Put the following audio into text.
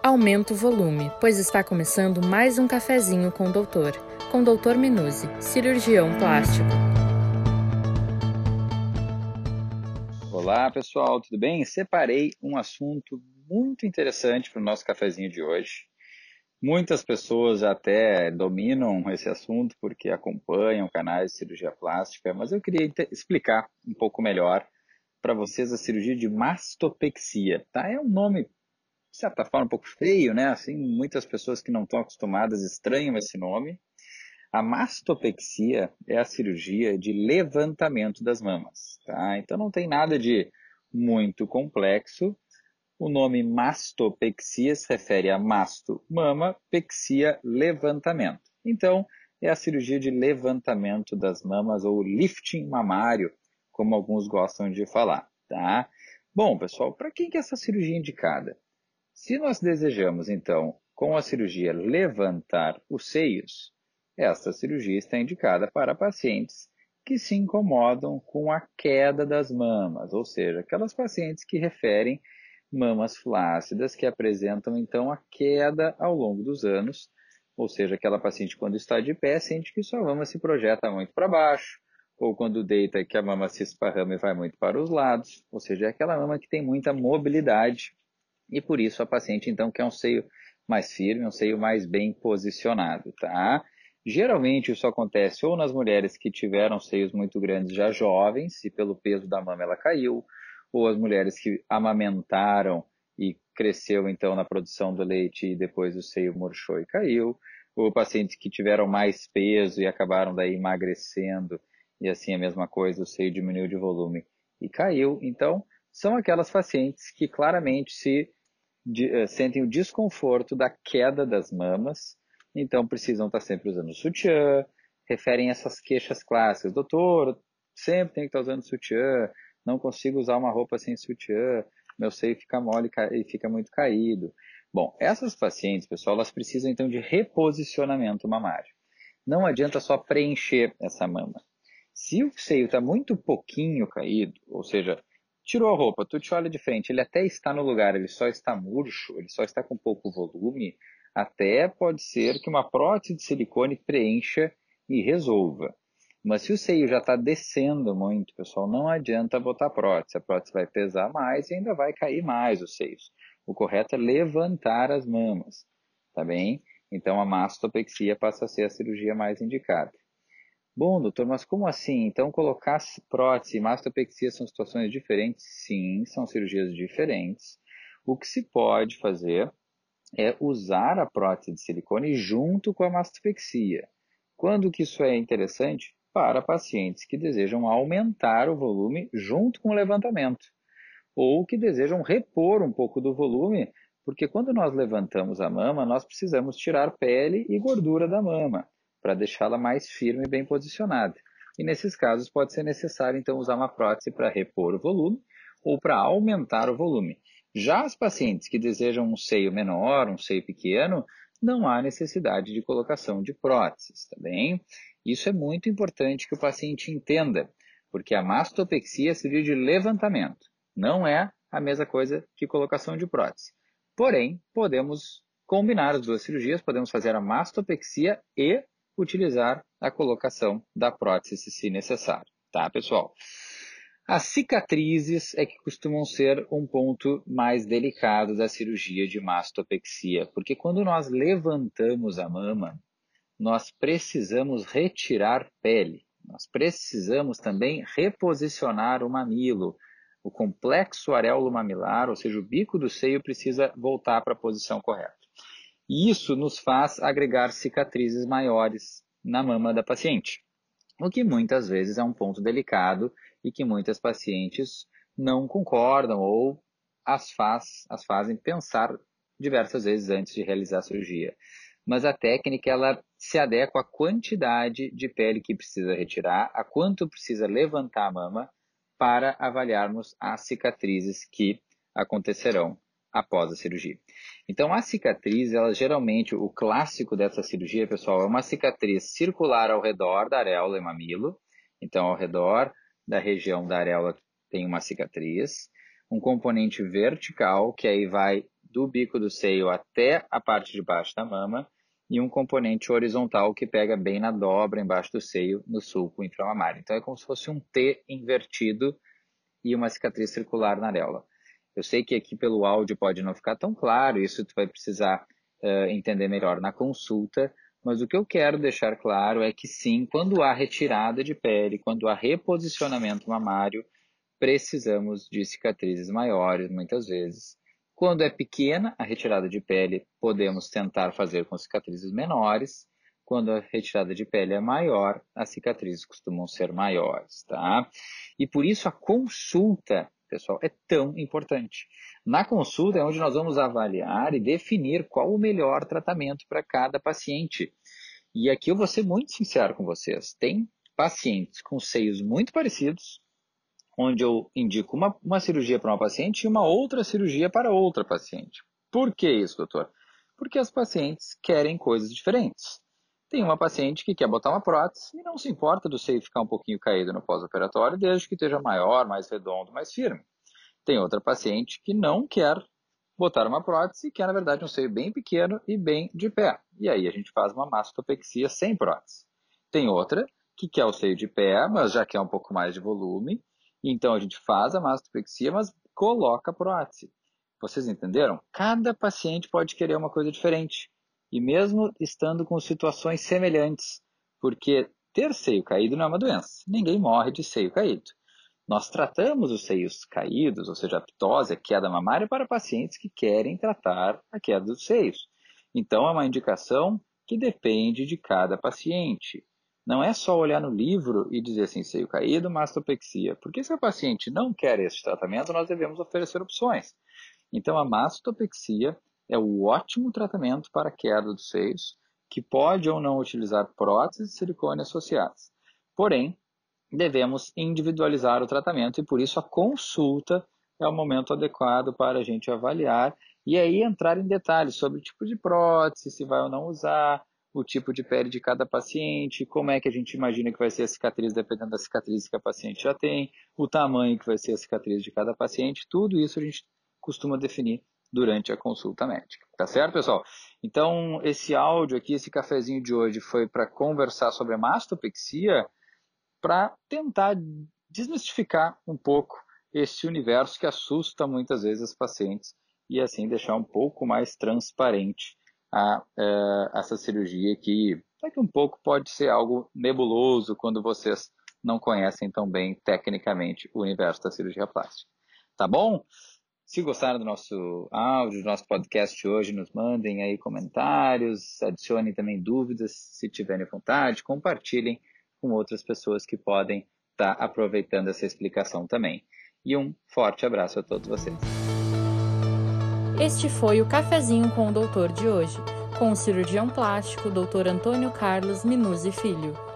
Aumenta o volume, pois está começando mais um cafezinho com o doutor, com o doutor Minuzzi, cirurgião plástico. Olá pessoal, tudo bem? Separei um assunto muito interessante para o nosso cafezinho de hoje. Muitas pessoas até dominam esse assunto porque acompanham canais de cirurgia plástica, mas eu queria explicar um pouco melhor para vocês a cirurgia de mastopexia, tá? É um nome, de certa forma, um pouco feio, né? Assim, muitas pessoas que não estão acostumadas estranham esse nome. A mastopexia é a cirurgia de levantamento das mamas, tá? Então não tem nada de muito complexo. O nome mastopexia se refere a masto, mama, pexia, levantamento. Então, é a cirurgia de levantamento das mamas ou lifting mamário, como alguns gostam de falar, tá? Bom, pessoal, para quem que é essa cirurgia indicada? Se nós desejamos, então, com a cirurgia levantar os seios, esta cirurgia está indicada para pacientes que se incomodam com a queda das mamas, ou seja, aquelas pacientes que referem mamas flácidas que apresentam então a queda ao longo dos anos, ou seja, aquela paciente quando está de pé sente que sua mama se projeta muito para baixo, ou quando deita que a mama se esparrama e vai muito para os lados, ou seja, é aquela mama que tem muita mobilidade e por isso a paciente então quer um seio mais firme, um seio mais bem posicionado, tá? Geralmente isso acontece ou nas mulheres que tiveram seios muito grandes já jovens e pelo peso da mama ela caiu, ou as mulheres que amamentaram e cresceu então na produção do leite e depois o seio murchou e caiu, ou pacientes que tiveram mais peso e acabaram daí emagrecendo e assim a mesma coisa, o seio diminuiu de volume e caiu. Então, são aquelas pacientes que claramente se de, uh, sentem o desconforto da queda das mamas, então precisam estar sempre usando sutiã, referem essas queixas clássicas. Doutor, sempre tem que estar usando sutiã, não consigo usar uma roupa sem sutiã, meu seio fica mole e fica muito caído. Bom, essas pacientes, pessoal, elas precisam então de reposicionamento mamário. Não adianta só preencher essa mama. Se o seio está muito pouquinho caído, ou seja, tirou a roupa, tu te olha de frente, ele até está no lugar, ele só está murcho, ele só está com pouco volume, até pode ser que uma prótese de silicone preencha e resolva. Mas se o seio já está descendo muito, pessoal, não adianta botar prótese. A prótese vai pesar mais e ainda vai cair mais os seios. O correto é levantar as mamas, tá bem? Então a mastopexia passa a ser a cirurgia mais indicada. Bom, doutor, mas como assim? Então, colocar prótese e mastopexia são situações diferentes? Sim, são cirurgias diferentes. O que se pode fazer é usar a prótese de silicone junto com a mastopexia. Quando que isso é interessante? Para pacientes que desejam aumentar o volume junto com o levantamento, ou que desejam repor um pouco do volume, porque quando nós levantamos a mama, nós precisamos tirar pele e gordura da mama para deixá-la mais firme e bem posicionada. E nesses casos pode ser necessário então usar uma prótese para repor o volume ou para aumentar o volume. Já as pacientes que desejam um seio menor, um seio pequeno, não há necessidade de colocação de próteses, tá bem? Isso é muito importante que o paciente entenda, porque a mastopexia seria de levantamento, não é a mesma coisa que colocação de prótese. Porém, podemos combinar as duas cirurgias, podemos fazer a mastopexia e utilizar a colocação da prótese se necessário. Tá, pessoal? As cicatrizes é que costumam ser um ponto mais delicado da cirurgia de mastopexia, porque quando nós levantamos a mama, nós precisamos retirar pele, nós precisamos também reposicionar o mamilo. O complexo areolo mamilar, ou seja, o bico do seio, precisa voltar para a posição correta. E isso nos faz agregar cicatrizes maiores na mama da paciente, o que muitas vezes é um ponto delicado e que muitas pacientes não concordam ou as, faz, as fazem pensar diversas vezes antes de realizar a cirurgia. Mas a técnica ela se adequa à quantidade de pele que precisa retirar, a quanto precisa levantar a mama para avaliarmos as cicatrizes que acontecerão após a cirurgia. Então, a cicatriz, ela geralmente, o clássico dessa cirurgia, pessoal, é uma cicatriz circular ao redor da areola e mamilo. Então, ao redor da região da areola tem uma cicatriz. Um componente vertical, que aí vai do bico do seio até a parte de baixo da mama e um componente horizontal que pega bem na dobra embaixo do seio no sulco inframamário. Então é como se fosse um T invertido e uma cicatriz circular na areola. Eu sei que aqui pelo áudio pode não ficar tão claro, isso tu vai precisar uh, entender melhor na consulta, mas o que eu quero deixar claro é que sim, quando há retirada de pele, quando há reposicionamento mamário, precisamos de cicatrizes maiores muitas vezes. Quando é pequena a retirada de pele, podemos tentar fazer com cicatrizes menores. Quando a retirada de pele é maior, as cicatrizes costumam ser maiores, tá? E por isso a consulta, pessoal, é tão importante. Na consulta é onde nós vamos avaliar e definir qual o melhor tratamento para cada paciente. E aqui eu vou ser muito sincero com vocês. Tem pacientes com seios muito parecidos, onde eu indico uma, uma cirurgia para uma paciente e uma outra cirurgia para outra paciente. Por que isso, doutor? Porque as pacientes querem coisas diferentes. Tem uma paciente que quer botar uma prótese e não se importa do seio ficar um pouquinho caído no pós-operatório, desde que esteja maior, mais redondo, mais firme. Tem outra paciente que não quer botar uma prótese e quer, na verdade, um seio bem pequeno e bem de pé. E aí a gente faz uma mastopexia sem prótese. Tem outra que quer o seio de pé, mas já quer um pouco mais de volume então a gente faz a mastopexia, mas coloca a prótese. Vocês entenderam? Cada paciente pode querer uma coisa diferente. E mesmo estando com situações semelhantes, porque ter seio caído não é uma doença. Ninguém morre de seio caído. Nós tratamos os seios caídos, ou seja, a ptose, a queda mamária, para pacientes que querem tratar a queda dos seios. Então é uma indicação que depende de cada paciente. Não é só olhar no livro e dizer assim, seio caído, mastopexia. Porque se a paciente não quer esse tratamento, nós devemos oferecer opções. Então, a mastopexia é o ótimo tratamento para a queda dos seios, que pode ou não utilizar próteses de silicone associadas. Porém, devemos individualizar o tratamento e por isso a consulta é o momento adequado para a gente avaliar e aí entrar em detalhes sobre o tipo de prótese, se vai ou não usar, o tipo de pele de cada paciente, como é que a gente imagina que vai ser a cicatriz, dependendo da cicatriz que a paciente já tem, o tamanho que vai ser a cicatriz de cada paciente, tudo isso a gente costuma definir durante a consulta médica. Tá certo, pessoal? Então, esse áudio aqui, esse cafezinho de hoje foi para conversar sobre a mastopexia, para tentar desmistificar um pouco esse universo que assusta muitas vezes os pacientes e assim deixar um pouco mais transparente a, é, essa cirurgia que daqui um pouco pode ser algo nebuloso quando vocês não conhecem tão bem tecnicamente o universo da cirurgia plástica. Tá bom? Se gostaram do nosso áudio, do nosso podcast hoje, nos mandem aí comentários, adicionem também dúvidas se tiverem vontade, compartilhem com outras pessoas que podem estar tá aproveitando essa explicação também. E um forte abraço a todos vocês. Este foi o Cafezinho com o Doutor de hoje, com o cirurgião plástico Dr. Antônio Carlos Minuzzi Filho.